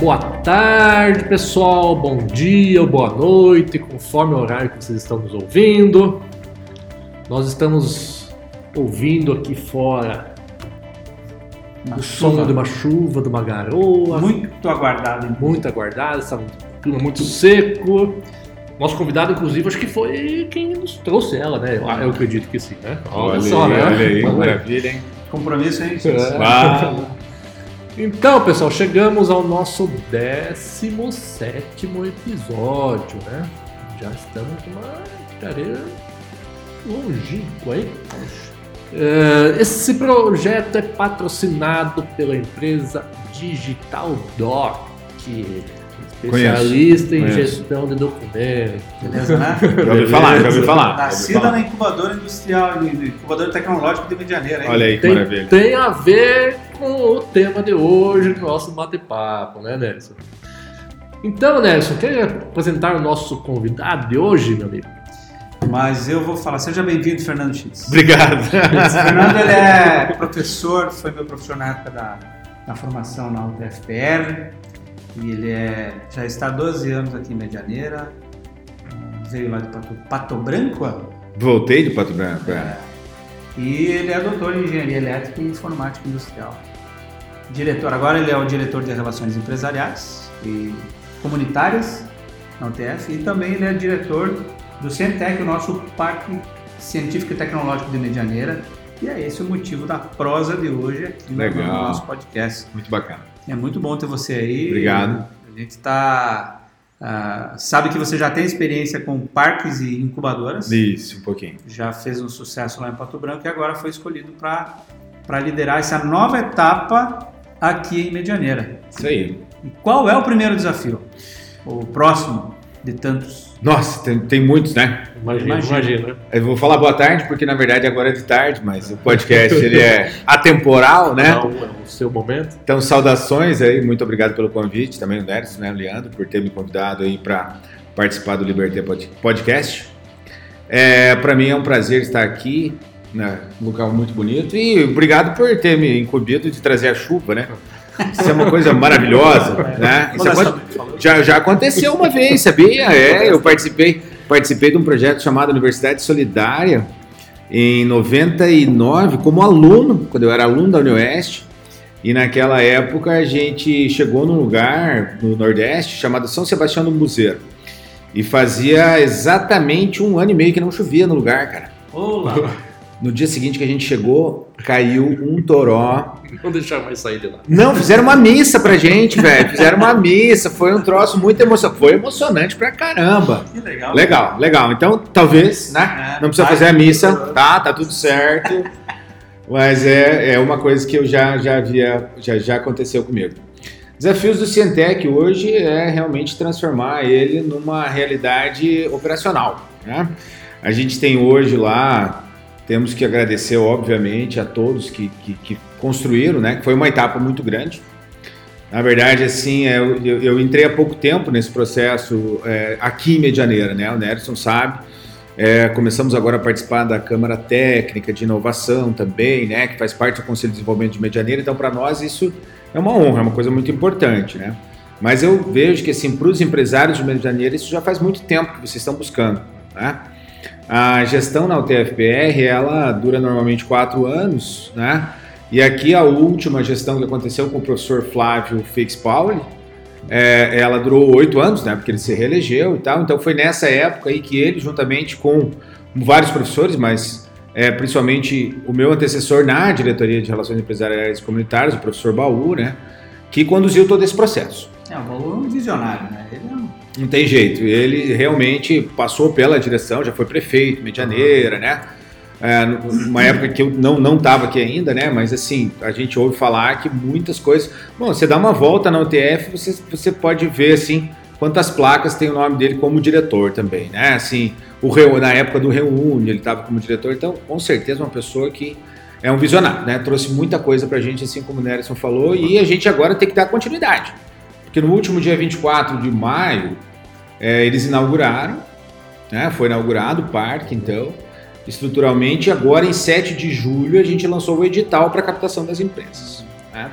Boa tarde, pessoal. Bom dia, boa noite, conforme o horário que vocês estão nos ouvindo. Nós estamos ouvindo aqui fora Uma o som de uma chuva, de uma garoa, muito aguardado. hein? muito aguardado, está clima muito seco. Nosso convidado, inclusive, acho que foi quem nos trouxe ela, né? Eu, eu acredito que sim, né? Olha, aí, olha aí, maravilha, hein? Compromisso, hein? É. Então, pessoal, chegamos ao nosso 17 episódio, né? Já estamos numa carreira longínqua, hein? É, Esse projeto é patrocinado pela empresa Digital Doc, especialista em Conheço. gestão de documentos. Beleza, né? Já ouvi falar, já ouvi falar. Nascida falar. na incubadora industrial, incubadora tecnológica de Medianeira, hein? Olha aí que Tem, maravilha. tem a ver com o tema de hoje do nosso bate-papo, né, Nelson? Então, Nelson, quer apresentar o nosso convidado de hoje, meu amigo? Mas eu vou falar, seja bem-vindo, Fernando X. Obrigado. Fernando ele é professor, foi meu professor na época da, da formação na UTFPR. E ele é, já está há 12 anos aqui em Medianeira. Veio lá de Pato, Pato Branco. Voltei de Pato Branco. é. E ele é doutor em engenharia elétrica e informática industrial. Diretor, agora ele é o diretor de relações empresariais e comunitárias na UTF e também ele é diretor do Centec, o nosso Parque Científico e Tecnológico de Medianeira. E é esse o motivo da prosa de hoje aqui no Legal. nosso podcast. Muito bacana. É muito bom ter você aí. Obrigado. A gente está. Sabe que você já tem experiência com parques e incubadoras Isso, um pouquinho. já fez um sucesso lá em Pato Branco e agora foi escolhido para liderar essa nova etapa aqui em Medianeira. Isso aí. E qual é o primeiro desafio? O próximo de tantos? Nossa, tem, tem muitos, né? Imagina, Imagina. Eu vou falar boa tarde, porque na verdade agora é de tarde, mas o podcast ele é atemporal, né? Não, é o seu momento. Então, saudações aí, muito obrigado pelo convite, também o Nerson, né, o Leandro, por ter me convidado aí para participar do Liberté Pod- Podcast. É, para mim é um prazer estar aqui, né, um local muito bonito, e obrigado por ter me incumbido de trazer a chuva, né? Isso é uma coisa maravilhosa, né? Isso aconte- já, já aconteceu uma vez, sabia? É, eu participei, participei de um projeto chamado Universidade Solidária em 99 como aluno, quando eu era aluno da Unioeste. E naquela época a gente chegou num lugar no Nordeste chamado São Sebastião do Museiro. E fazia exatamente um ano e meio que não chovia no lugar, cara. Olá! No dia seguinte que a gente chegou, caiu um toró Não deixar mais sair de lá. não, fizeram uma missa pra gente, velho. Fizeram uma missa. Foi um troço muito emocionante. Foi emocionante pra caramba. Que legal. Legal, legal. Então, talvez, né? É. Não precisa fazer a missa, tá? Tá tudo certo. Mas é, é uma coisa que eu já, já havia, já, já aconteceu comigo. Desafios do Cientec hoje é realmente transformar ele numa realidade operacional. Né? A gente tem hoje lá, temos que agradecer, obviamente, a todos que, que, que construíram, né? Que foi uma etapa muito grande. Na verdade, assim, é, eu, eu, eu entrei há pouco tempo nesse processo é, aqui em Medianeira, né? O Nerson sabe. É, começamos agora a participar da Câmara Técnica de Inovação também, né? Que faz parte do Conselho de Desenvolvimento de Medianeira. Então, para nós, isso é uma honra, é uma coisa muito importante, né? Mas eu vejo que, assim, para os empresários de Medianeira, isso já faz muito tempo que vocês estão buscando, né? A gestão na UTFPR, ela dura normalmente quatro anos, né? E aqui a última gestão que aconteceu com o professor Flávio Fix Pauli, é, ela durou oito anos, né? Porque ele se reelegeu e tal. Então foi nessa época aí que ele, juntamente com vários professores, mas é, principalmente o meu antecessor na diretoria de relações empresariais e comunitárias, o professor Baú, né? Que conduziu todo esse processo. É, o Baú é um visionário, né? Ele. Não tem jeito. Ele realmente passou pela direção, já foi prefeito, medianeira, né? É, numa época que eu não não estava aqui ainda, né? Mas assim, a gente ouve falar que muitas coisas. Bom, você dá uma volta na UTF, você, você pode ver assim quantas placas tem o nome dele como diretor também, né? Assim, o Reu- na época do Reúne, ele estava como diretor, então com certeza uma pessoa que é um visionário, né? Trouxe muita coisa pra gente, assim como o Nelson falou, e a gente agora tem que dar continuidade. Porque no último dia 24 de maio, é, eles inauguraram, né? Foi inaugurado o parque, então, estruturalmente. Agora, em 7 de julho, a gente lançou o edital para captação das empresas. Né?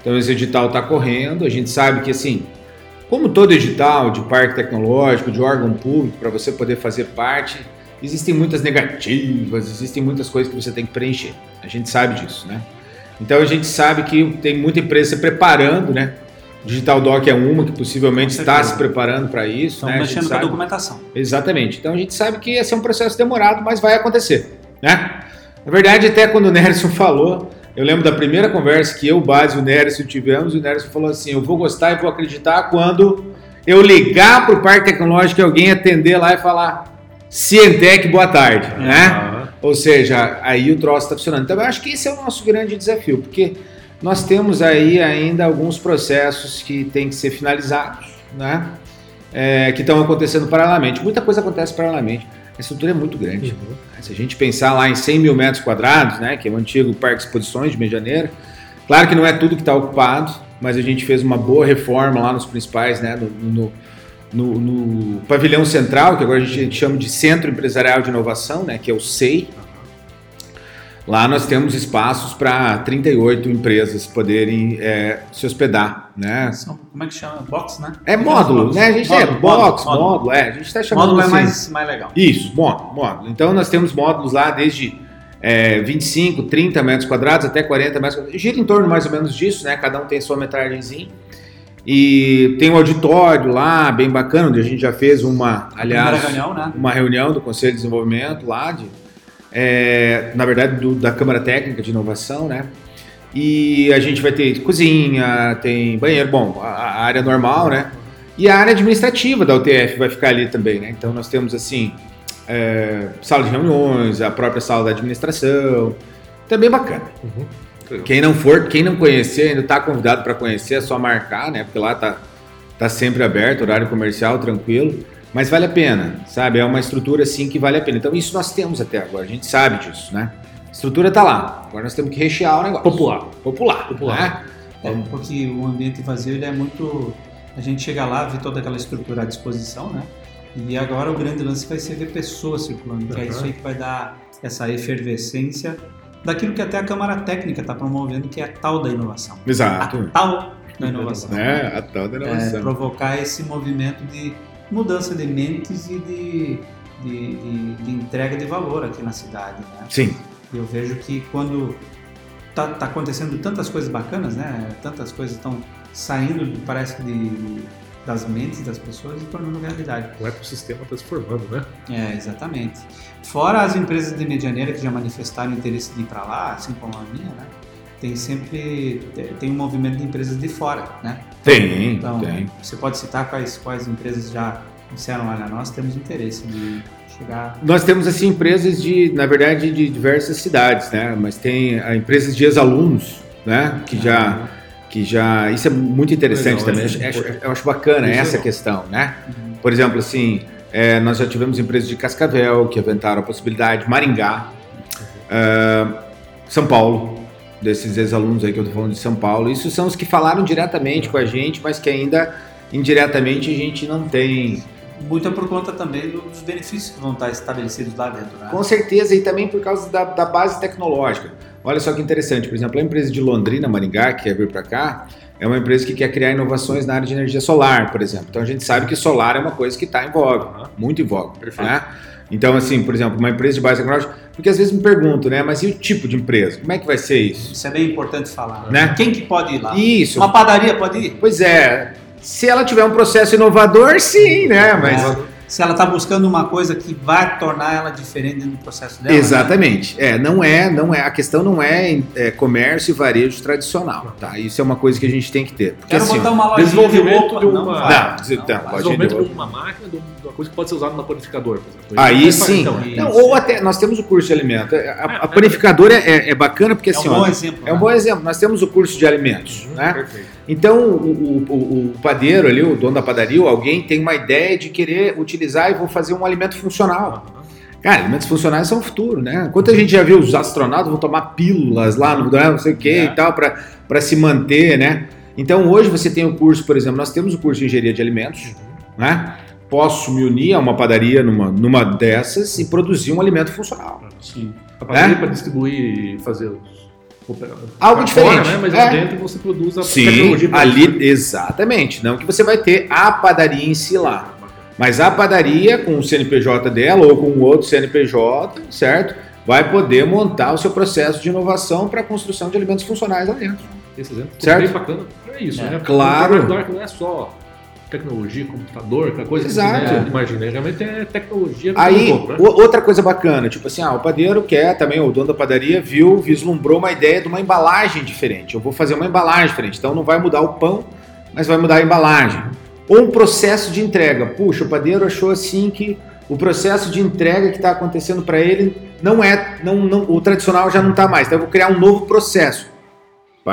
Então esse edital está correndo, a gente sabe que assim, como todo edital de parque tecnológico, de órgão público, para você poder fazer parte, existem muitas negativas, existem muitas coisas que você tem que preencher. A gente sabe disso, né? Então a gente sabe que tem muita empresa se preparando, né? Digital Doc é uma que possivelmente está se preparando para isso. Estão né? mexendo com a documentação. Exatamente. Então a gente sabe que esse é um processo demorado, mas vai acontecer, né? Na verdade, até quando o Nerson falou, eu lembro da primeira conversa que eu, Base e o Nerson tivemos, o Nerson falou assim: eu vou gostar e vou acreditar quando eu ligar para o Parque Tecnológico e alguém atender lá e falar Cientec, boa tarde, É. né? Ou seja, aí o troço está funcionando. Então eu acho que esse é o nosso grande desafio, porque nós temos aí ainda alguns processos que têm que ser finalizados, né? É, que estão acontecendo paralelamente. Muita coisa acontece paralelamente. A estrutura é muito grande. Uhum. Se a gente pensar lá em 100 mil metros quadrados, né, que é o antigo Parque de Exposições de Medianeira, claro que não é tudo que está ocupado, mas a gente fez uma boa reforma lá nos principais, né, no, no, no- no pavilhão central, que agora a gente chama de Centro Empresarial de Inovação, né, que é o SEI. Lá nós temos espaços para 38 empresas poderem é, se hospedar, né? Como é que chama? Box, né? É módulo, né? A gente é Módulo, box, módulo, módulo. é. A gente está chamando Módulo é assim. mais, mais legal. Isso, módulo, módulo. Então nós temos módulos lá desde é, 25, 30 metros quadrados até 40 metros quadrados. Gira em torno mais ou menos disso, né? Cada um tem sua metragenzinha. E tem um auditório lá, bem bacana, onde a gente já fez uma, aliás, reunião, né? uma reunião do Conselho de Desenvolvimento lá, de, é, na verdade, do- da Câmara Técnica de Inovação, né? E a gente vai ter cozinha, tem banheiro, bom, a, a área normal, né? E a área administrativa da UTF vai ficar ali também, né? Então nós temos assim, é, sala de reuniões, a própria sala da administração, também bacana. Uhum. Quem não for, quem não conhecer, ainda está convidado para conhecer, é só marcar, né? Porque lá tá, tá sempre aberto, horário comercial, tranquilo. Mas vale a pena, sabe? É uma estrutura assim que vale a pena. Então isso nós temos até agora, a gente sabe disso, né? A estrutura tá lá. Agora nós temos que rechear o negócio. Popular. Popular. Popular. né? É, porque o ambiente vazio ele é muito. A gente chega lá, vê toda aquela estrutura à disposição, né? E agora o grande lance vai ser ver pessoas circulando, que é Uhum. isso aí que vai dar essa efervescência daquilo que até a Câmara Técnica está promovendo, que é a tal da inovação. Exato. A tal da inovação. É, a tal da É, inovação. provocar esse movimento de mudança de mentes e de, de, de- de entrega de valor aqui na cidade, né? Sim. Eu vejo que quando tá, tá acontecendo tantas coisas bacanas, né? Tantas coisas estão saindo, parece que de, das mentes das pessoas e tornando realidade. O ecossistema transformando, né? É, exatamente. Fora as empresas de medianeira que já manifestaram interesse de ir para lá, assim como a minha, né? Tem sempre tem um movimento de empresas de fora, né? Tem, Então, tem. você pode citar quais, quais empresas já disseram, olha, nós temos interesse de chegar... Nós temos assim empresas de, na verdade, de diversas cidades, né? Mas tem a empresas de ex-alunos, né? Que já, que já, isso é muito interessante Legal, também. é. Eu acho, eu acho bacana Isso é essa questão, né? Uhum. Por exemplo, assim, é, nós já tivemos empresas de Cascavel que aventaram a possibilidade, Maringá, ah, São Paulo, desses ex-alunos aí que eu tô falando de São Paulo. Isso são os que falaram diretamente com a gente, mas que ainda indiretamente a gente não tem Muito é por conta também do- dos benefícios que vão estar estabelecidos lá dentro, né? Com certeza, e também por causa da, da base tecnológica. Olha só que interessante, por exemplo, a empresa de Londrina, Maringá, que quer vir para cá, é uma empresa que quer criar inovações na área de energia solar, por exemplo. Então a gente sabe que solar é uma coisa que está em voga, muito em voga. Perfeito. Né? Então, assim, por exemplo, uma empresa de base tecnológica, porque às vezes me perguntam, né, mas e o tipo de empresa? Como é que vai ser isso? Isso é bem importante falar. Né? Quem que pode ir lá? Isso. Uma padaria pode ir? Pois é, se ela tiver um processo inovador, sim, né? Mas É. Se ela está buscando uma coisa que vai tornar ela diferente dentro do processo dela. né? Exatamente. É, não é, não é. A questão não é, é, comércio e varejo tradicional, tá? Isso é uma coisa que a gente tem que ter. Porque Quero assim, botar uma loja desenvolvimento de uma- Não, Não, des- não, vai. pode- Desenvolvimento de de uma máquina, de uma coisa que pode ser usada no panificador, por exemplo. Aí Faz sim. então, Isso. Não, ou até nós temos o curso de alimento. A, a- a É, panificadora é, é bacana porque É um assim, bom ó, exemplo. é um né? bom exemplo. Nós temos o curso de alimentos, Uhum, né? Perfeito. Então o, o- o- padeiro ali, o dono da padaria, ou alguém tem uma ideia de querer utilizar e vou fazer um alimento funcional. Cara, alimentos funcionais são o futuro, né? Quanta gente já viu os astronautas vão tomar pílulas lá no não sei o que É. e tal para se manter, né? Então hoje você tem o curso, por exemplo, nós temos o curso de engenharia de alimentos, né? Posso me unir a uma padaria numa, numa dessas e produzir um alimento funcional. Sim. A padaria É? para distribuir e fazer os, Algo diferente. Fora, né? Mas É. lá dentro você produz a Sim, tecnologia. isso, ali, né? exatamente. Não que você vai ter a padaria em si lá. Mas a padaria, com o CNPJ dela ou com o outro CNPJ, certo? Vai poder montar o seu processo de inovação para a construção de alimentos funcionais lá dentro. Esse exemplo Certo? bem bacana pra isso, É, né? claro. Porque não é só tecnologia, computador, aquela coisa Exato. que né, imagina. Realmente é tecnologia Aí, um né? outra coisa bacana, tipo assim, ah, o padeiro quer também, o dono da padaria viu, vislumbrou uma ideia de uma embalagem diferente. Eu vou fazer uma embalagem diferente. Então não vai mudar o pão, mas vai mudar a embalagem. Ou um processo de entrega. Puxa, o padeiro achou assim que o processo de entrega que está acontecendo para ele não é, não, não, o tradicional já não está mais. Então eu vou criar um novo processo.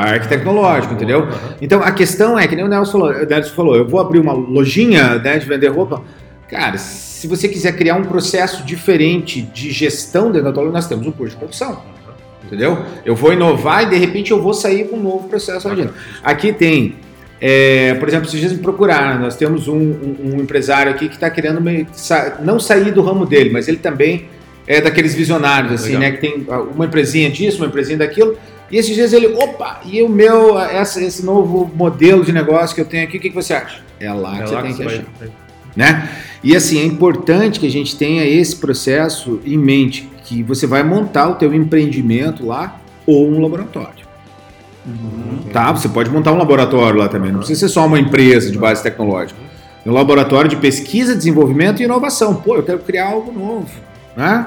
Parque tecnológico, entendeu? Aham. Então a questão é que nem o Nelson falou, o Nelson falou, eu vou abrir uma lojinha né, de vender roupa. Cara, se você quiser criar um processo diferente de gestão dentro da tua loja, nós temos um curso de produção. Entendeu? Eu vou inovar e de repente eu vou sair com um novo processo dentro. Aqui tem, é, por exemplo, se vocês me procuraram, nós temos um, um- um empresário aqui que está querendo meio não sair do ramo dele, mas ele também é daqueles visionários, assim, Legal. né? Que tem ah, uma empresinha disso, uma empresinha daquilo. E esses dias ele, opa, e o meu, essa- esse novo modelo de negócio que eu tenho aqui, o que, que você acha? É lá que É você lá tem que que achar vai. né? E assim, é importante que a gente tenha esse processo em mente, que você vai montar o teu empreendimento lá ou um laboratório, Uhum. tá? Você pode montar um laboratório lá também, não precisa ser só uma empresa de base tecnológica. É um laboratório de pesquisa, desenvolvimento e inovação. Pô, eu quero criar algo novo, né?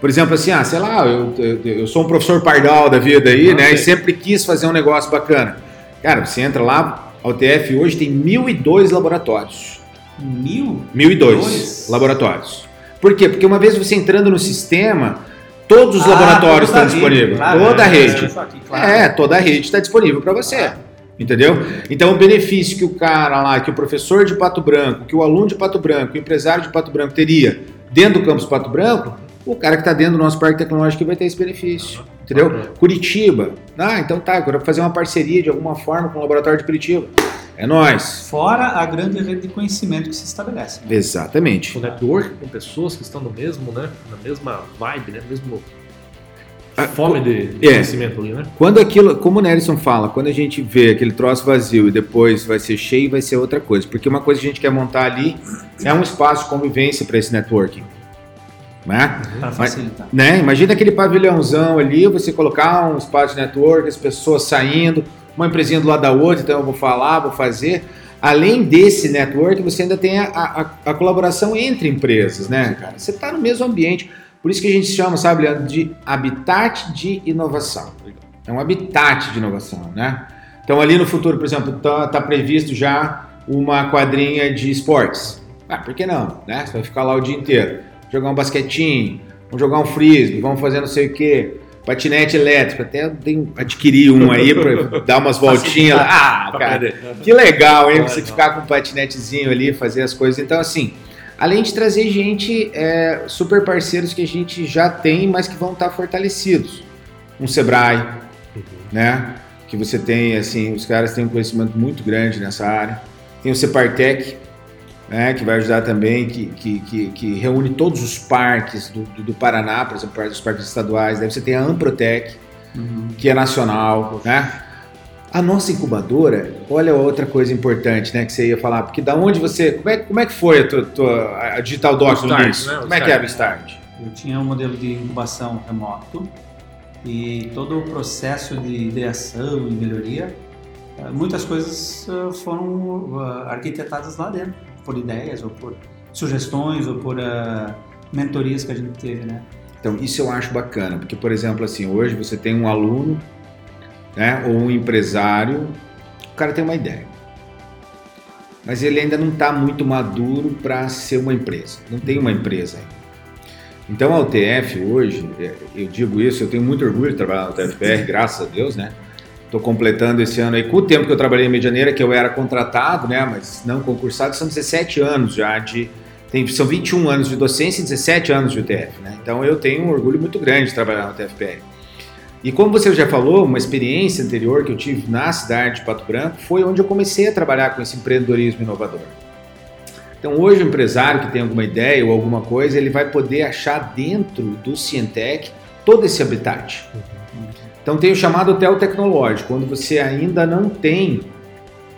Por exemplo, assim, ah, sei lá, eu, eu, eu sou um professor pardal da vida aí, Ah, né? sei. E sempre quis fazer um negócio bacana. Cara, você entra lá, a UTF hoje tem 1.002 laboratórios. Mil? 1.002 Dois? laboratórios. Por quê? Porque uma vez você entrando no sistema, todos os Ah, laboratórios estão a disponíveis. claro, toda a é, rede. aqui, claro. É, toda a rede está disponível para você. Entendeu? Então, o benefício que o cara lá, que o professor de Pato Branco, que o aluno de Pato Branco, o empresário de Pato Branco teria dentro do campus Pato Branco, o cara que está dentro do nosso parque tecnológico vai ter esse benefício. Entendeu? Bacana. Curitiba. Ah, então tá, agora fazer uma parceria de alguma forma com o laboratório de Curitiba. É nós. Fora a grande rede de conhecimento que se estabelece. né? Exatamente. O network com pessoas que estão no mesmo, né? Na mesma vibe, né? Mesmo Ah, fome de, de é. conhecimento ali, né? Quando aquilo, como o Nelson fala, quando a gente vê aquele troço vazio e depois vai ser cheio, vai ser outra coisa. Porque uma coisa que a gente quer montar ali é um espaço de convivência para esse networking. Né? Para facilitar. né? Imagina aquele pavilhãozão ali, você colocar um espaço de network, as pessoas saindo, uma empresinha do lado da outra, então eu vou falar, vou fazer. Além desse network, você ainda tem a, a- a colaboração entre empresas, né, cara? Você está no mesmo ambiente. Por isso que a gente chama, sabe, Leandro, de habitat de inovação. É um habitat de inovação, né? Então ali no futuro, por exemplo, tá, tá previsto já uma quadrinha de esportes. Ah, por que não? Né? Você vai ficar lá o dia inteiro. Jogar um basquetinho, vamos jogar um frisbee, vamos fazer não sei o quê. Patinete elétrico, até tenho, adquiri um aí para dar umas voltinhas. Ah, cara, que legal, hein? Você ficar com um patinetezinho ali, fazer as coisas. Então, assim, além de trazer gente, é, super parceiros que a gente já tem, mas que vão estar fortalecidos. Um Sebrae, né? Que você tem, assim, os caras têm um conhecimento muito grande nessa área. Tem o Separtec, né? Que vai ajudar também, que, que, que, que reúne todos os parques do, do, do Paraná, por exemplo, os parques estaduais. Daí você tem a Amprotec, Uhum. que é nacional, né? A nossa incubadora, olha outra coisa importante, né, que você ia falar, porque da onde você, como é, como é que foi a, tua, tua- a Digital Docs no início? né, Como é que era o Start? Eu tinha um modelo de incubação remoto e todo o processo de ideação e melhoria, eh, muitas coisas eh, foram eh, arquitetadas lá dentro, por ideias ou por sugestões ou por eh, mentorias que a gente teve, né? Então, isso eu acho bacana, porque, por exemplo, assim, hoje você tem um aluno, né, ou um empresário, o cara tem uma ideia, mas ele ainda não está muito maduro para ser uma empresa, não tem uma empresa ainda. Então, a UTF hoje, é, eu digo isso, eu tenho muito orgulho de trabalhar na UTFPR, graças a Deus, né? Estou completando esse ano aí, com o tempo que eu trabalhei em Medianeira, que eu era contratado, né, mas não concursado, são 17 anos já de tem, são 21 anos de docência e 17 anos de UTF, né? Então eu tenho um orgulho muito grande de trabalhar na UTFPR. E como você já falou, uma experiência anterior que eu tive na cidade de Pato Branco foi onde eu comecei a trabalhar com esse empreendedorismo inovador. Então hoje o empresário que tem alguma ideia ou alguma coisa, ele vai poder achar dentro do Cientec todo esse habitat. Então tem o chamado hotel tecnológico, quando você ainda não tem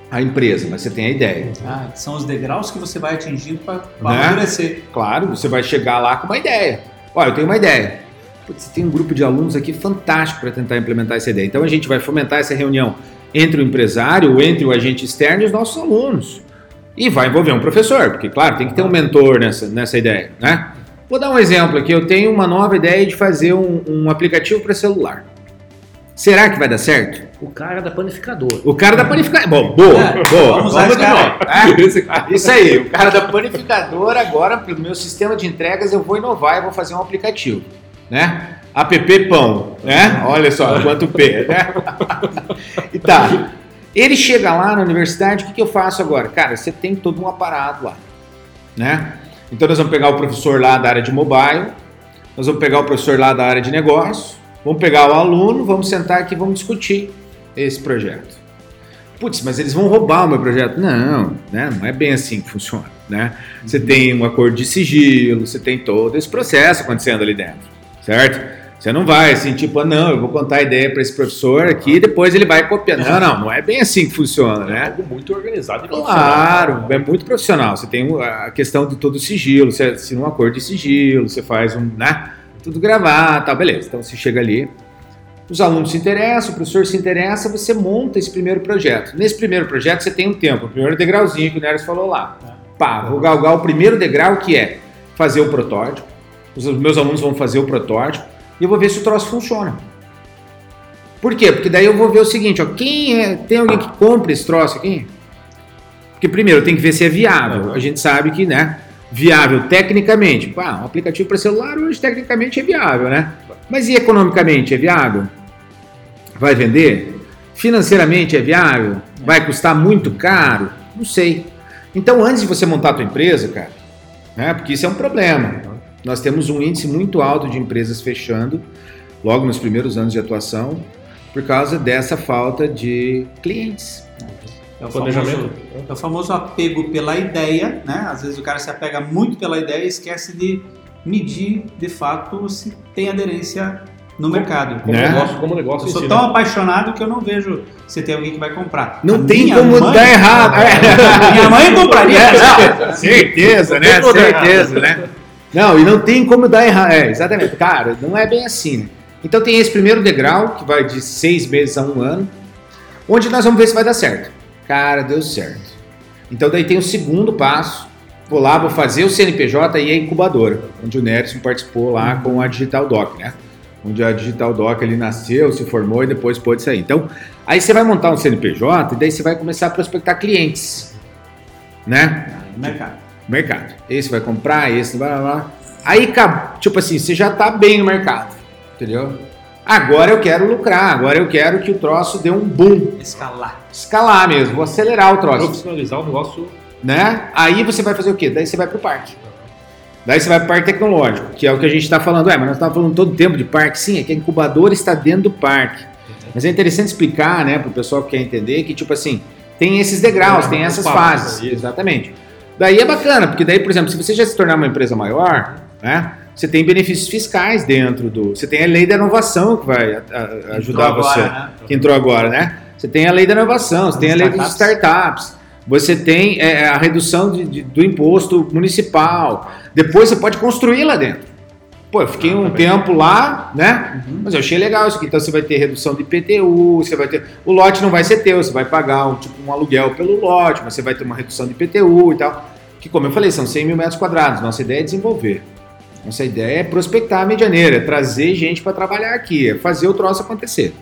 a empresa, mas você tem a ideia. Ah, são os degraus que você vai atingindo para Né? amadurecer. Claro, você vai chegar lá com uma ideia. Olha, eu tenho uma ideia. Putz, tem um grupo de alunos aqui fantástico para tentar implementar essa ideia. Então a gente vai fomentar essa reunião entre o empresário, entre o agente externo e os nossos alunos. E vai envolver um professor, porque, claro, tem que ter um mentor nessa, nessa ideia, né? Vou dar um exemplo aqui. Eu tenho uma nova ideia de fazer um, um aplicativo para celular. Será que vai dar certo? O cara da panificadora. O cara da panificadora. Bom, boa, É, boa. vamos novo, tá? Esse cara. Isso aí, o cara da panificadora agora, pelo meu sistema de entregas, eu vou inovar e vou fazer um aplicativo, né? App Pão, né? Olha só quanto P, né? E tá. Ele chega lá na universidade, o que, que eu faço agora? Cara, você tem todo um aparato lá, né? Então nós vamos pegar o professor lá da área de mobile, nós vamos pegar o professor lá da área de negócio, vamos pegar o aluno, vamos sentar aqui e vamos discutir esse projeto. Putz, mas eles vão roubar o meu projeto. Não, né? não é bem assim que funciona. Né? Você tem um acordo de sigilo, você tem todo esse processo acontecendo ali dentro, certo? Você não vai assim, tipo, ah, não, eu vou contar a ideia para esse professor aqui e depois ele vai copiar. Não, não, não é bem assim que funciona, É né? algo muito organizado e. Claro, é muito profissional. Você tem a questão de todo o sigilo, você assina um acordo de sigilo, você faz um, né? Tudo gravado, tá, beleza. Então você chega ali, os alunos se interessam, o professor se interessa, você monta esse primeiro projeto. Nesse primeiro projeto você tem um tempo, o primeiro degrauzinho que o Neres falou lá. Pá, vou galgar o primeiro degrau que é fazer o protótipo. Os meus alunos vão fazer o protótipo e eu vou ver se o troço funciona. Por quê? Porque daí eu vou ver o seguinte, ó, quem é, tem alguém que compra esse troço aqui? Porque primeiro tem que ver se é viável. A gente sabe que, né, viável tecnicamente. Pá, um aplicativo para celular hoje tecnicamente é viável, né? Mas e economicamente é viável? Vai vender? Financeiramente é viável? Vai custar muito caro? Não sei. Então, antes de você montar a tua empresa, cara, né, porque isso é um problema. Nós temos um índice muito alto de empresas fechando logo nos primeiros anos de atuação por causa dessa falta de clientes. É o, Planejamento. famoso, é o famoso apego pela ideia, né? Às vezes o cara se apega muito pela ideia e esquece de medir de fato se tem aderência no mercado. Como Né? negócio, como negócio Eu sou si, tão né? apaixonado que eu não vejo se tem alguém que vai comprar. Não A tem como mãe- dar errado. É. Minha mãe compraria. Não. Certeza, né? Como Certeza, né? Não, e não tem como dar errado. É, exatamente. Cara, não é bem assim. né? Então tem esse primeiro degrau, que vai de seis meses a um ano, onde nós vamos ver se vai dar certo. Cara, deu certo. Então daí tem o segundo passo. Vou lá, vou fazer o CNPJ e a incubadora, onde o Nerson participou lá com a Digital Doc, né? Onde a Digital Doc ele nasceu, se formou e depois pôde sair. Então, aí você vai montar um CNPJ e daí você vai começar a prospectar clientes, né? Mercado. mercado. Esse vai comprar, esse vai lá. Aí, tipo assim, você já tá bem no mercado, entendeu? Agora eu quero lucrar, agora eu quero que o troço dê um boom, Escalar. escalar mesmo, vou acelerar o troço, Profissionalizar o negócio. né? Aí você vai fazer o quê? Daí você vai pro parque. Daí você vai pro parque tecnológico, que é o que a gente está falando. É, mas nós estamos falando todo o tempo de parque. Sim, é que a incubadora está dentro do parque. Mas é interessante explicar, né, pro pessoal que quer entender que, tipo assim, tem esses degraus, tem essas fases. Exatamente. Daí é bacana, porque daí, por exemplo, se você já se tornar uma empresa maior, né, você tem benefícios fiscais dentro do. Você tem a lei da inovação que vai a- a- ajudar Entrou você. agora, né? Que entrou agora, né? Você tem a lei da inovação, você tem a lei dos startups, você tem é, a redução de- de- do imposto municipal. Depois você pode construir lá dentro. Pô, eu fiquei um tempo lá, né? Uhum. Mas eu achei legal isso aqui. Então você vai ter redução de IPTU, você vai ter. O lote não vai ser teu, você vai pagar um, tipo, um aluguel pelo lote, mas você vai ter uma redução de IPTU e tal. Que, como eu falei, são 100 mil metros quadrados. Nossa ideia é desenvolver. Nossa ideia é prospectar a medianeira, é trazer gente para trabalhar aqui, é fazer o troço acontecer.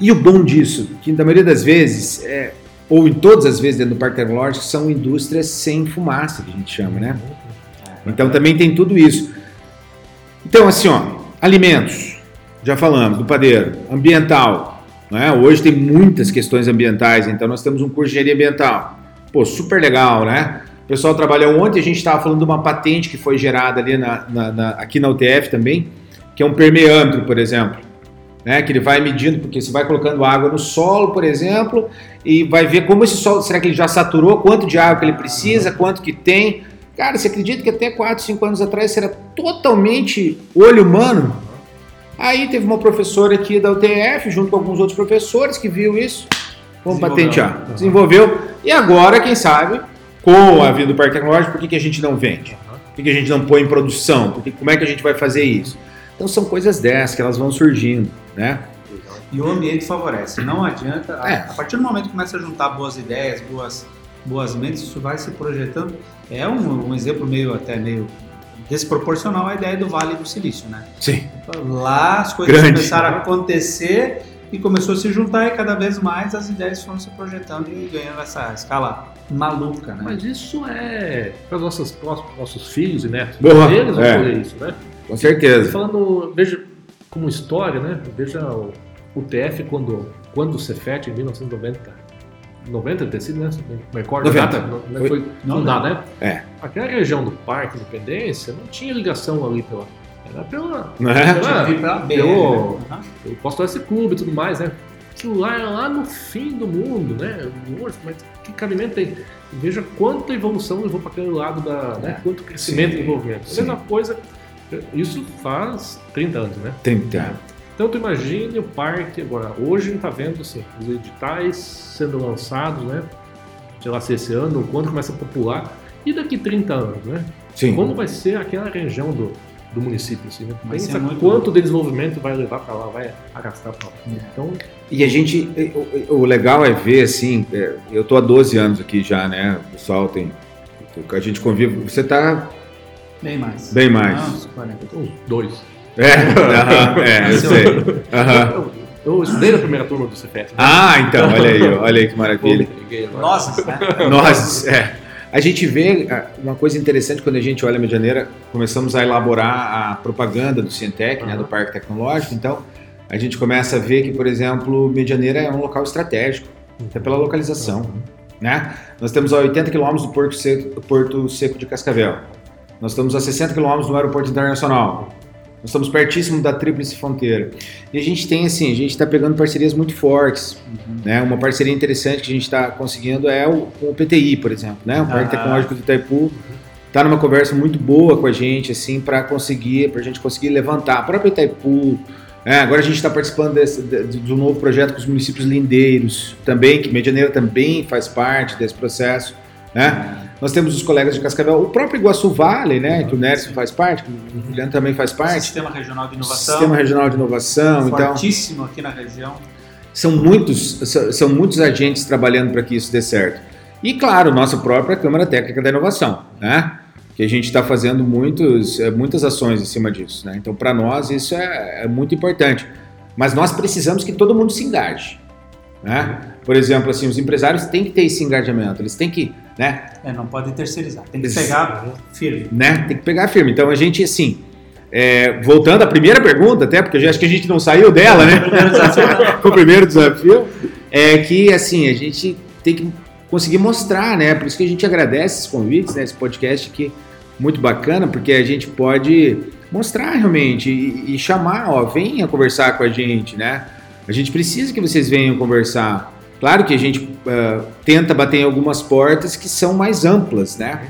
E o bom disso, que na maioria das vezes, é, ou em todas as vezes dentro do parque tecnológico, são indústrias sem fumaça, que a gente chama, né? Então também tem tudo isso. Então, assim, ó, alimentos, já falamos, do padeiro, ambiental. Né? Hoje tem muitas questões ambientais, então nós temos um curso de engenharia ambiental. Pô, super legal, né? O pessoal trabalhou ontem, a gente estava falando de uma patente que foi gerada ali na, na- na- aqui na UTF também, que é um permeâmetro, por exemplo. Né, que ele vai medindo, porque você vai colocando água no solo, por exemplo, e vai ver como esse solo, será que ele já saturou, quanto de água que ele precisa, quanto que tem. Cara, você acredita que até 4, 5 anos atrás isso era totalmente olho humano? Aí teve uma professora aqui da UTF, junto com alguns outros professores, que viu isso. Vamos Desenvolveu. patentear. Uhum. Desenvolveu. E agora, quem sabe, com a vinda do Parque Tecnológico, por que, que a gente não vende? Por que, que a gente não põe em produção? Por que, como é que a gente vai fazer isso? Então são coisas dessas que elas vão surgindo, né? E o ambiente favorece. Não adianta. A, É. a partir do momento que começa a juntar boas ideias, boas, boas mentes, isso vai se projetando. É um, um exemplo meio até meio desproporcional à ideia do Vale do Silício, né? Sim. Lá as coisas Grande. começaram a acontecer e começou a se juntar e cada vez mais as ideias foram se projetando e ganhando essa escala maluca, né? Mas isso é para os nossos nossos filhos e netos. Boa, Eles vão é. colher isso, né? Com certeza. Falando, veja como história, né? Veja o, o TF quando, quando o Cefet, em 1990, 90 ter sido, né? Me recordo 90. data, né? Foi- foi fundada, né? É. Aquela região do Parque Independência não tinha ligação ali pela. Era pela. Não é? Tinha pela que vir pela BR, pelo- né? Aham. o Costa E né? Aquilo lá é lá no fim do mundo, né? Mas que cabimento tem? Veja quanta evolução levou para aquele lado da. Né? Quanto crescimento Sim, e desenvolvimento. sim. A mesma coisa, isso faz 30 anos, né? 30. Então tu imagine o parque agora. Hoje a gente está vendo assim, os editais sendo lançados, né? Sei lá se esse ano, quando começa a popular. E daqui 30 anos, né? Sim. Como vai ser aquela região do, do município, assim, né? Vai Pensa muito quanto de desenvolvimento vai levar para lá, vai arrastar para lá. Então, E a gente, o, o legal é ver assim, é, eu tô há 12 anos aqui já, né? O pessoal tem, a gente convive, você tá Bem mais. bem mais. Não, uns 40. uns dois. É, aham, é, eu sei. Aham. Eu, eu estudei na primeira turma do Cefet. Né? Ah, então, olha aí, olha aí que maravilha. Nossa, né? Nós, é. A gente vê ah, uma coisa interessante quando a gente olha a Medianeira, começamos a elaborar a propaganda do Cientec, né, Aham. do Parque Tecnológico, então a gente começa a ver que, por exemplo, Medianeira é um local estratégico, até pela localização. Né? Nós estamos a 80 quilômetros do Porto Seco, Porto Seco de Cascavel. Nós estamos a 60 quilômetros do Aeroporto Internacional. Nós estamos pertíssimo da Tríplice Fronteira. E a gente tem, assim, a gente está pegando parcerias muito fortes. Né? Uma parceria interessante que a gente está conseguindo é o, com o PTI, por exemplo. Né? O Parque Ah. Tecnológico do Itaipu está numa conversa muito boa com a gente, assim, para conseguir, para a gente conseguir levantar. A própria Itaipu, né? agora a gente está participando desse, de, de um novo projeto com os municípios lindeiros, também, que Medianeira também faz parte desse processo. Né? Nós temos os colegas de Cascavel, o próprio Iguaçu Vale, né, que o Nerson faz parte, que o Juliano também faz parte. Sistema Regional de Inovação. Sistema Regional de Inovação, então fortíssimo aqui na região. são muitos, são, são muitos agentes trabalhando para que isso dê certo. E claro, nossa própria Câmara Técnica da Inovação, né? Que a gente está fazendo muitos, eh, muitas ações em cima disso, né? Então, para nós isso é, é muito importante. Mas nós precisamos que todo mundo se engaje, né? Por exemplo, assim, os empresários têm que ter esse engajamento, eles têm que, né? É, não pode terceirizar. Tem que pegar firme. né? Tem que pegar firme. Então a gente, assim, é, voltando à primeira pergunta, até porque eu já acho que a gente não saiu dela, né? o primeiro desafio é que, assim, a gente tem que conseguir mostrar, né? Por isso que a gente agradece esses convites, né? Esse podcast aqui, muito bacana, porque a gente pode mostrar realmente e, e chamar, ó, venha conversar com a gente, né? A gente precisa que vocês venham conversar. Claro que a gente ah, tenta bater em algumas portas que são mais amplas, né?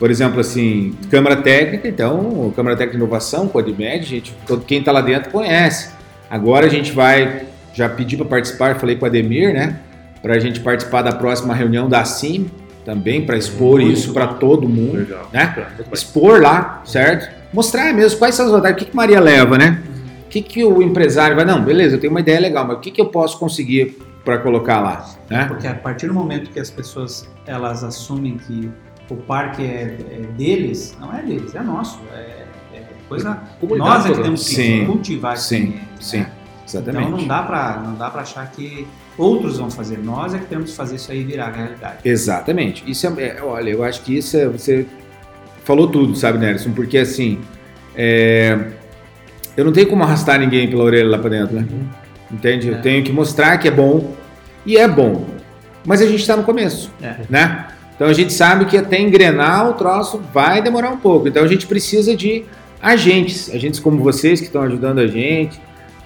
Por exemplo, assim, Câmara Técnica, então, Câmara Técnica de Inovação, Codimed, gente, todo, quem está lá dentro conhece. Agora a gente vai, já pedi para participar, falei com a Ademir, né? Para a gente participar da próxima reunião da CIM, também, para expor Muito isso para todo mundo, Legal. né? Expor lá, certo? Mostrar mesmo quais são as vantagens, o que, que Maria leva, né? O que, que o empresário vai, não, beleza, eu tenho uma ideia legal, mas o que, que eu posso conseguir para colocar lá, né? Porque a partir do momento que as pessoas elas assumem que o parque é, é deles, não é deles, é nosso. É, é coisa. Comunidade Nós é que temos que Sim. cultivar Sim, ambiente, sim, né? exatamente. Então não dá para não dá para achar que outros vão fazer. Nós é que temos que fazer isso aí virar realidade. Exatamente. Isso é, é- olha, eu acho que isso é, você falou tudo, sabe, Nelson? Porque assim, é, eu não tenho como arrastar ninguém pela orelha lá pra dentro, né? Entende? Eu É. tenho que mostrar que é bom e é bom. Mas a gente está no começo, É. né? Então a gente sabe que até engrenar o troço vai demorar um pouco. Então a gente precisa de agentes, agentes como vocês que estão ajudando a gente,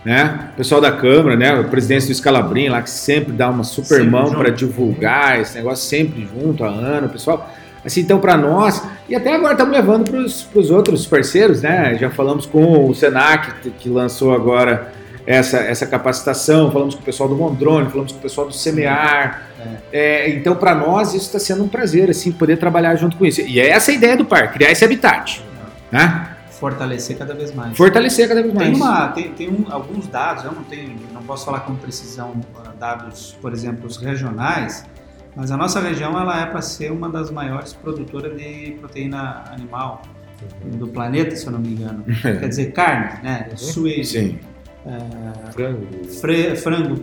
né? O pessoal da Câmara, né? O presidente do Escalabrim lá que sempre dá uma super Sempre mão para divulgar esse negócio sempre junto há ano, pessoal. Assim, então, para nós, e até agora estamos levando para os outros parceiros, né? Já falamos com o Senac, que lançou agora essa, essa capacitação, falamos com o pessoal do Mondrone, falamos com o pessoal do Semear. É. É, então, para nós, isso está sendo um prazer, assim, poder trabalhar junto com isso. E é essa a ideia do parque, criar esse habitat. Né? Fortalecer cada vez mais. Fortalecer cada vez mais. Tem, uma, tem, tem um, alguns dados, eu não tenho, não posso falar com precisão ah, dados, por exemplo, os regionais, mas a nossa região ela é para ser uma das maiores produtoras de proteína animal do planeta, se eu não me engano. Quer dizer, carne, né? Suíno, Sim. É, frango. Fre, frango,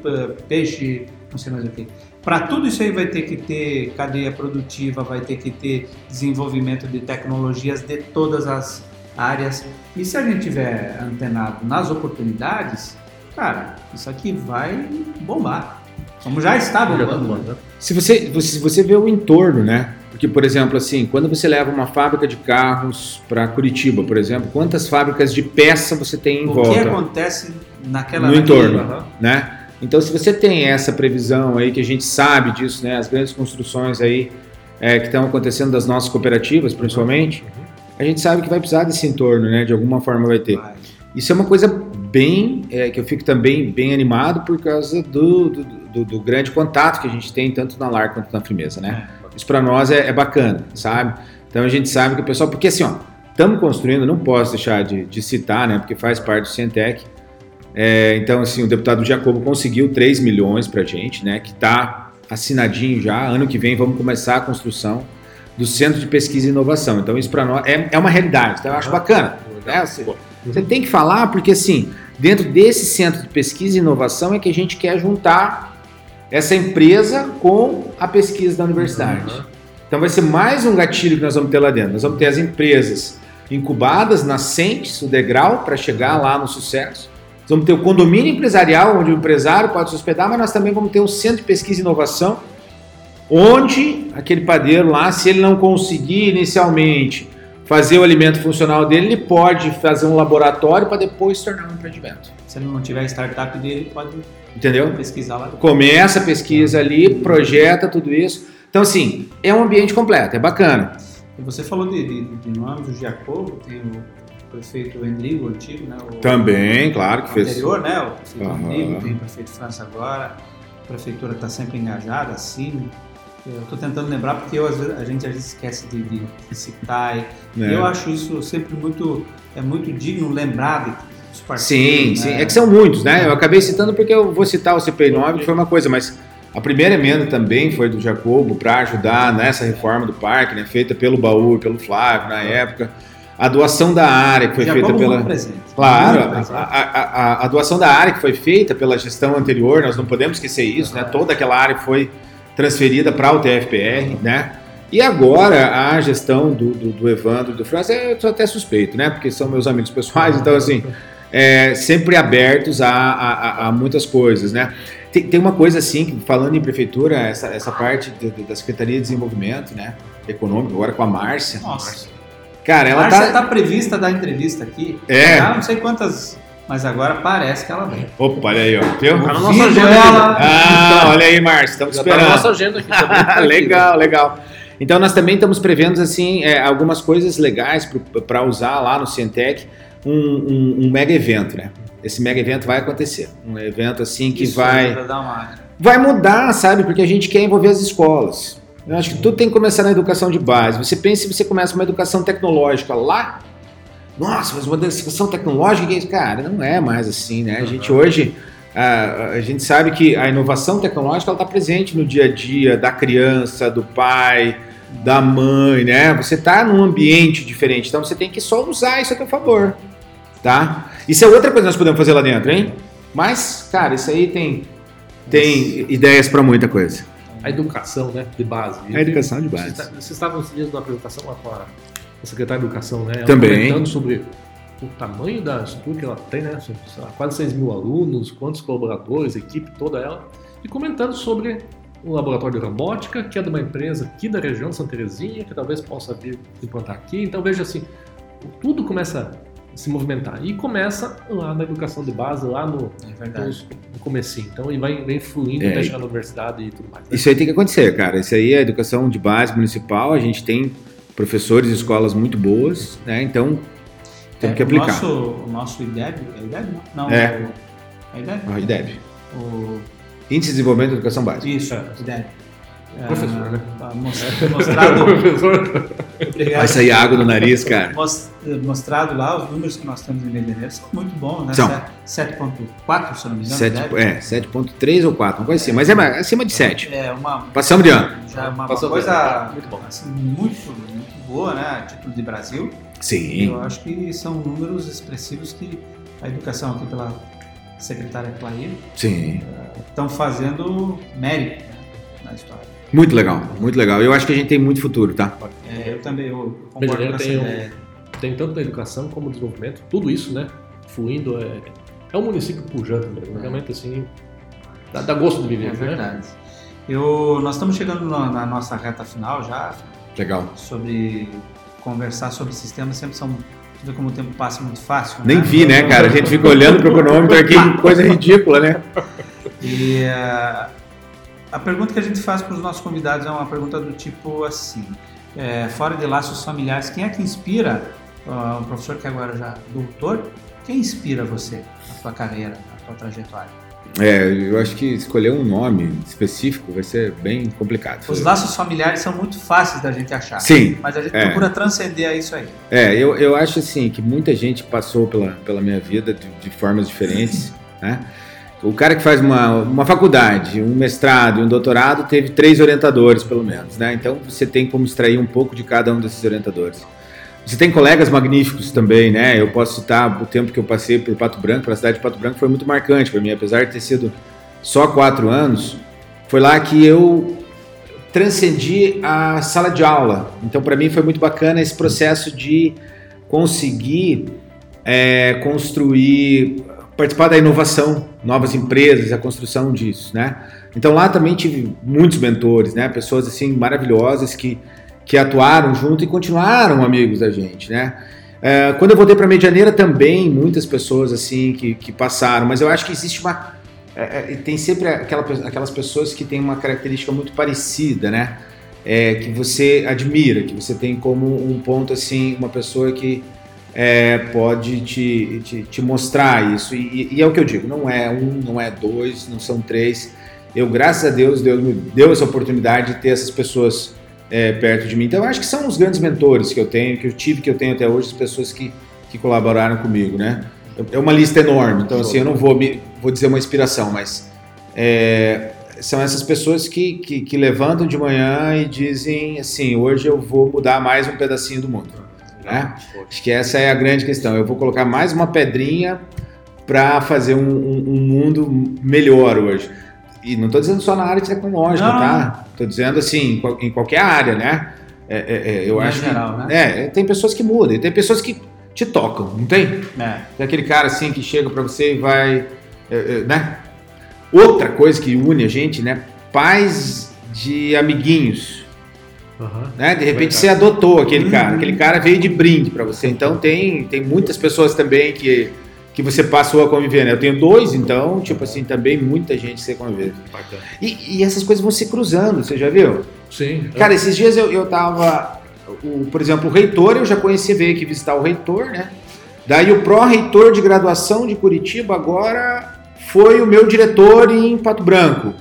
peixe, não sei mais o que. Para tudo isso aí vai ter que ter cadeia produtiva, vai ter que ter desenvolvimento de tecnologias de todas as áreas. E se a gente tiver antenado nas oportunidades, cara, isso aqui vai bombar. Como já está bombando. Né? Se você, se você vê o entorno, né? Porque, por exemplo, assim, quando você leva uma fábrica de carros para Curitiba, por exemplo, quantas fábricas de peça você tem em o volta? O que acontece naquela no entorno, né? Então, se você tem essa previsão aí que a gente sabe disso, né? As grandes construções aí é, que estão acontecendo das nossas cooperativas, principalmente, uhum. a gente sabe que vai precisar desse entorno, né? De alguma forma vai ter. Vai. Isso é uma coisa bem é, que eu fico também bem animado por causa do, do, do, do, grande contato que a gente tem tanto na LAR quanto na Firmeza, né? É. Isso para nós é, é, bacana, sabe? Então a gente sabe que o pessoal, porque assim, ó, estamos construindo, não posso deixar de, de, citar, né? Porque faz parte do Cientec. É, então, assim, o deputado Jacobo conseguiu 3 milhões para a gente, né? Que está assinadinho já. Ano que vem vamos começar a construção do Centro de Pesquisa e Inovação. Então, isso para nós é, é uma realidade. Então, eu acho bacana. Né? Você, você tem que falar, porque assim, dentro desse centro de pesquisa e inovação é que a gente quer juntar essa empresa com a pesquisa da universidade. Uhum. Então vai ser mais um gatilho que nós vamos ter lá dentro. Nós vamos ter as empresas incubadas, nascentes, o degrau para chegar lá no sucesso. Nós vamos ter o condomínio empresarial, onde o empresário pode se hospedar, mas nós também vamos ter um centro de pesquisa e inovação, onde aquele padeiro lá, se ele não conseguir inicialmente fazer o alimento funcional dele, ele pode fazer um laboratório para depois se tornar um empreendimento. Se ele não tiver startup dele, pode Entendeu? pesquisar lá. Começa a pesquisa ali, projeta tudo isso. Então, assim, é um ambiente completo, é bacana. Você falou de, de, de nomes, o Jacobo, tem o prefeito Endrigo, antigo, né? O, Também, claro que o fez. anterior, né? O prefeito uhum. Endrigo, tem o prefeito França agora. A prefeitura está sempre engajada, assim. Eu estou tentando lembrar porque eu, a gente às vezes esquece de, de, de citar. É. Eu acho isso sempre muito, é muito digno lembrar de, dos parceiros. Sim, né? sim. É que são muitos, né? Eu acabei citando porque eu vou citar o CPI9, que foi uma coisa, mas a primeira emenda também foi do Jacobo para ajudar nessa reforma do parque, né? Feita pelo Baú e pelo Flávio na época. A doação da área que foi Jacobo feita pela. Claro, a, a, a, doação da área que foi feita pela gestão anterior, nós não podemos esquecer isso, né? Toda aquela área foi transferida para o TFPR, né? E agora a gestão do, do, do Evandro e do França, eu sou até suspeito, né? Porque são meus amigos pessoais, então assim, é, sempre abertos a, a, a, muitas coisas, né? Tem, tem, uma coisa assim, falando em prefeitura, essa, essa parte de, de, da Secretaria de Desenvolvimento, né? Econômico, agora com a Márcia. Nossa. Cara, ela Márcia está tá prevista da entrevista aqui. É. Já não sei quantas mas agora parece que ela vem. Opa, olha aí, ó. Viu? Tá na nossa agenda. Ela... Ah, olha aí, Márcio, estamos esperando. Tá na nossa agenda aqui também. legal, legal. Então nós também estamos prevendo assim é, algumas coisas legais para usar lá no Cientec, um, um, um, mega evento, né? Esse mega evento vai acontecer, um evento assim que Isso vai vai, mudar, sabe? Porque a gente quer envolver as escolas. Eu acho que tudo tem que começar na educação de base. Você pensa se você começa uma educação tecnológica lá, nossa, mas uma educação tecnológica, cara, não é mais assim, né? A gente hoje, a, a gente sabe que a inovação tecnológica está presente no dia a dia da criança, do pai, da mãe, né? Você está num ambiente diferente, então você tem que só usar isso a seu favor, tá? Isso é outra coisa que nós podemos fazer lá dentro, hein? Mas, cara, isso aí tem, tem ideias para muita coisa. A educação, né, de base. A educação de base. Vocês estavam esses dias na apresentação lá com a a secretária de Educação, né? Ela Também. Comentando sobre o tamanho da estrutura que ela tem, né? Lá, quase 6 mil alunos, quantos colaboradores, equipe toda ela. E comentando sobre um laboratório de robótica, que é de uma empresa aqui da região de Santa Terezinha, que talvez possa vir implantar aqui. Então veja assim, tudo começa se movimentar. E começa lá na educação de base, lá no, É no comecinho. Então ele vai, vem fluindo É. até chegar na universidade e tudo mais. né? Isso aí tem que acontecer, cara. Isso aí é educação de base municipal. A gente tem professores e escolas muito boas, né? Então temos É, que aplicar. O nosso, o nosso IDEB, é IDEB não? Não, É. o, é IDEB? Ah, IDEB. O, Índice de Desenvolvimento da Educação Básica. isso, É. IDEB. Professor, né? tá mos- Mostrado, Professor, obrigado. Vai sair água do nariz, cara. Mos- Mostrado lá, os números que nós temos em Vendeneiro são muito bons, né? São. 7.4, se eu não me engano. É, 7.3 ou 4, uma coisa assim. Mas é acima de 7. É uma, Passamos de ano. já é uma, coisa bem. Muito bom. assim, muito, muito boa, né? A título de Brasil. Sim. Eu acho que são números expressivos que a educação aqui pela secretária Clair Sim. estão fazendo mérito né, na história. Muito legal, muito legal. Eu acho que a gente tem muito futuro, tá? É, eu também eu concordo com essa tem ideia. tem tanto na educação como no desenvolvimento, tudo isso, né? Fluindo. É, é um município pujante mesmo. Realmente, assim, dá, dá gosto de viver, É né? verdade. Eu, nós estamos chegando na, na nossa reta final já Legal. sobre conversar sobre sistemas sempre são vê como o tempo passa muito fácil. Nem né? vi, né, cara? A gente fica olhando pro cronômetro aqui, que coisa ridícula, né? E eh, a pergunta que a gente faz para os nossos convidados é uma pergunta do tipo assim: eh, fora de laços familiares, quem é que inspira ah, um professor que agora já é doutor? Quem inspira você na sua carreira, na sua trajetória? É, eu acho que escolher um nome específico vai ser bem complicado. Os laços familiares são muito fáceis da gente achar. Sim, Mas a gente É. procura transcender isso aí. É, eu, eu acho assim que muita gente passou pela, pela minha vida de, de formas diferentes, né? O cara que faz uma, uma faculdade, um mestrado e um doutorado teve três orientadores, pelo menos, né? Então você tem como extrair um pouco de cada um desses orientadores. Você tem colegas magníficos também, né? Eu posso citar o tempo que eu passei pelo Pato Branco, pela cidade de Pato Branco, foi muito marcante para mim, apesar de ter sido só quatro anos. Foi lá que eu transcendi a sala de aula. Então, para mim, foi muito bacana esse processo de conseguir é, construir, participar da inovação, novas empresas, a construção disso, né? Então lá também tive muitos mentores, né? Pessoas assim maravilhosas que, que atuaram junto e continuaram amigos da gente, né? É, quando eu voltei para Medianeira também muitas pessoas assim que, que passaram, mas eu acho que existe uma é, é, tem sempre aquela, aquelas pessoas que têm uma característica muito parecida, né? É, que você admira, que você tem como um ponto assim, uma pessoa que é, pode te, te, te, mostrar isso. E, e, é o que eu digo, não é um, não é dois, não são três. Eu, graças a Deus, Deus me deu essa oportunidade de ter essas pessoas é, perto de mim. Então, eu acho que são os grandes mentores que eu tenho, que eu tive, que eu tenho até hoje, as pessoas que, que colaboraram comigo, né? É uma lista enorme, então assim, eu não vou, me, vou dizer uma inspiração, mas é, são essas pessoas que, que, que, levantam de manhã e dizem assim, hoje eu vou mudar mais um pedacinho do mundo. Né? Acho que essa é a grande questão. Eu vou colocar mais uma pedrinha para fazer um, um, um, mundo melhor hoje. E não estou dizendo só na área tecnológica, não, tá? Estou dizendo assim, em qualquer área, né? É, é, eu em acho geral, que, né? É, tem pessoas que mudam, tem pessoas que te tocam, não tem? É. Tem aquele cara assim que chega para você e vai, né? Outra coisa que une a gente, né? Pais de amiguinhos. Uhum. Né? De repente você adotou aquele uhum. cara, aquele cara veio de brinde para você. Então tem, tem muitas pessoas também que, que você passou a conviver. Né? Eu tenho dois, então, tipo assim, também muita gente você convive. E, e, essas coisas vão se cruzando, você já viu? Sim. Cara, esses dias eu, eu tava. O, por exemplo, o reitor, eu já conheci, veio aqui visitar o reitor, né? Daí o pró-reitor de graduação de Curitiba agora foi o meu diretor em Pato Branco.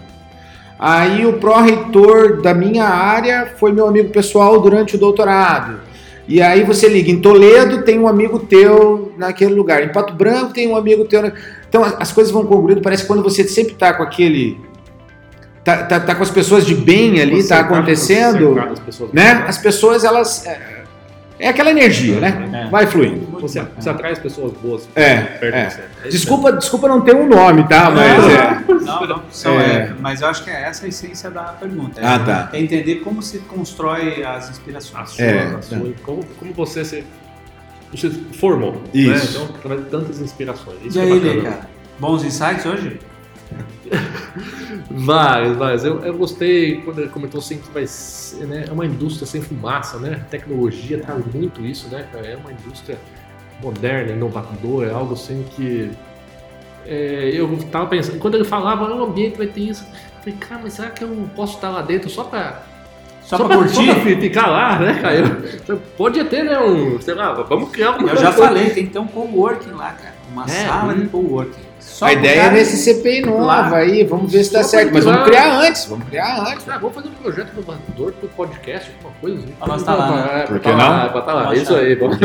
Aí o pró-reitor da minha área foi meu amigo pessoal durante o doutorado. E aí você liga, em Toledo tem um amigo teu naquele lugar, em Pato Branco tem um amigo teu. Então as coisas vão congruindo, parece que quando você sempre tá com aquele. Tá, tá, tá com as pessoas de bem ali, você tá acontecendo. As pessoas, né? As pessoas, elas. É, é aquela energia, né? É. Vai fluindo. Você, você atrai as pessoas boas É, perto é. de você. É Desculpa, desculpa não ter um nome, tá? Mas é. Não, não. São, É. é, mas eu acho que é essa a essência da pergunta. É, Ah, tá. é entender como se constrói as A inspirações. sua, É, a sua- como, como você se você formou. Isso. Né? Então, através de tantas inspirações. Isso E é aí, bacana. Lê, cara? Bons insights hoje? Vários, vários. Eu, eu gostei quando ele comentou assim que vai ser, né? É uma indústria sem fumaça, né? A tecnologia traz muito isso, né? É uma indústria moderna, inovadora, é algo assim que é, eu tava pensando, quando ele falava, o ambiente vai ter isso, eu falei, cara, mas será que eu posso estar lá dentro só pra Só, pra, curtir? Só pra ficar lá, né, cara? Eu, pode ter, né, um, sei lá, vamos criar uma Eu já falei, tem que ter um coworking lá, cara. Uma É, sala hum. de coworking. Só a ideia é nesse CPI nova lá. aí, vamos ver se dá Só certo. Mas vamos criar- antes, vamos criar antes. Ah, vamos fazer um projeto inovador pro podcast, alguma coisa assim. Pra nós tá lá, né? É, Por que tá não? pra tá lá. Isso aí, vamos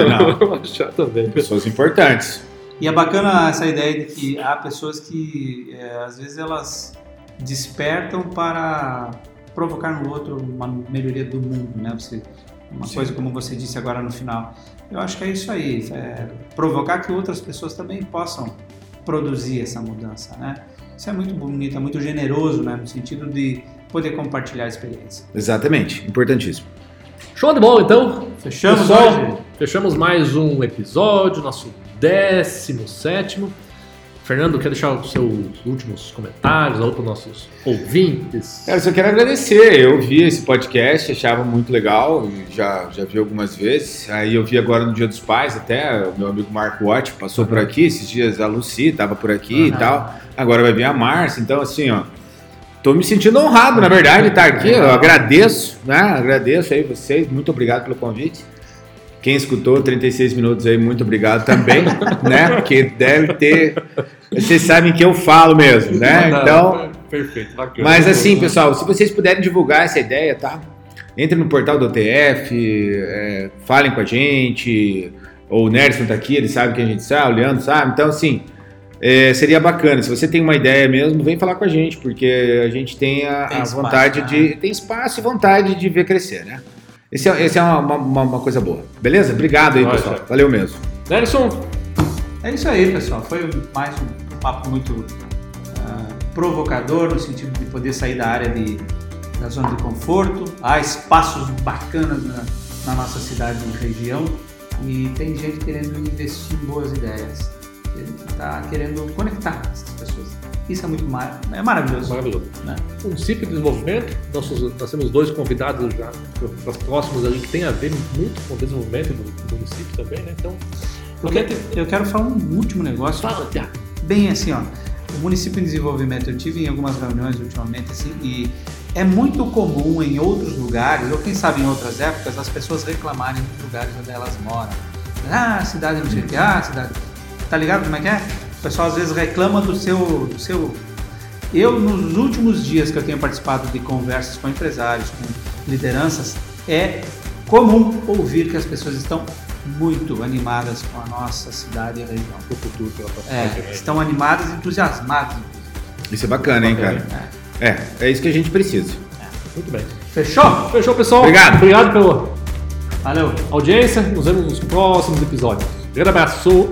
achar também. Pessoas importantes. E é bacana essa ideia de que há pessoas que, é, às vezes, elas despertam para provocar no outro uma melhoria do mundo, né? Você, uma Sim. coisa como você disse agora no final. Eu acho que é isso aí, é provocar que outras pessoas também possam produzir essa mudança, né? Isso é muito bonito, é muito generoso, né? No sentido de poder compartilhar a experiência. Exatamente, importantíssimo. Show de bola, então. Fechamos Pessoal, hoje? Fechamos mais um episódio, nosso 17. Fernando, quer deixar os seus últimos comentários aí para os nossos ouvintes? Eu só quero agradecer. Eu vi esse podcast, achava muito legal, e já, já vi algumas vezes. Aí eu vi agora no Dia dos Pais, até o meu amigo Marco Watt passou por aqui. Esses dias a Lucy estava por aqui e Aham. tal. Agora vai vir a Márcia. Então, assim, ó, tô me sentindo honrado, na verdade, de estar aqui. Eu agradeço, né? Agradeço aí vocês. Muito obrigado pelo convite. Quem escutou 36 minutos aí, muito obrigado também, né? Porque deve ter. Vocês sabem que eu falo mesmo, né? Não, Então. Perfeito, bacana. Mas assim, pessoal, se vocês puderem divulgar essa ideia, tá? Entre no portal do OTF, é, falem com a gente. Ou o Nerson tá aqui, ele sabe que a gente sabe, o Leandro sabe. Então, assim, é, seria bacana. Se você tem uma ideia mesmo, vem falar com a gente, porque a gente tem a, Tem a espaço, vontade né? de. Tem espaço e vontade de ver crescer, né? Esse é, esse é uma, uma- uma coisa boa. Beleza? Obrigado aí, Vai, pessoal. Valeu mesmo. Nelson, É isso aí, pessoal. Foi mais um papo muito ah, provocador no sentido de poder sair da área de, da zona de conforto. Há espaços bacanas na, na nossa cidade e região e tem gente querendo investir em boas ideias. A gente está querendo conectar essas pessoas. Isso é muito mar é maravilhoso. maravilhoso. Né? Município de Desenvolvimento, nossos, nós temos dois convidados já para os próximos ali que tem a ver muito com o desenvolvimento do, do município também, né? Então, Eu quero, eu quero falar um último negócio. fala, Tiago. bem assim, ó. O município em desenvolvimento, eu tive em algumas reuniões ultimamente, assim, e é muito comum em outros lugares, ou quem sabe em outras épocas, as pessoas reclamarem dos lugares onde elas moram. Ah, cidade não sei o que, ah, cidade. Tá ligado como é que é? O pessoal às vezes reclama do seu. Do seu... Eu, nos últimos dias que eu tenho participado de conversas com empresários, com lideranças, é comum ouvir que as pessoas estão muito animadas com a nossa cidade e região. O futuro pela É, estão animadas e entusiasmadas. Isso é bacana, hein, cara? É, é isso que a gente precisa. Muito bem. Fechou? Fechou, pessoal? Obrigado. Obrigado pela Valeu. audiência. Nos vemos nos próximos episódios. Grande abraço.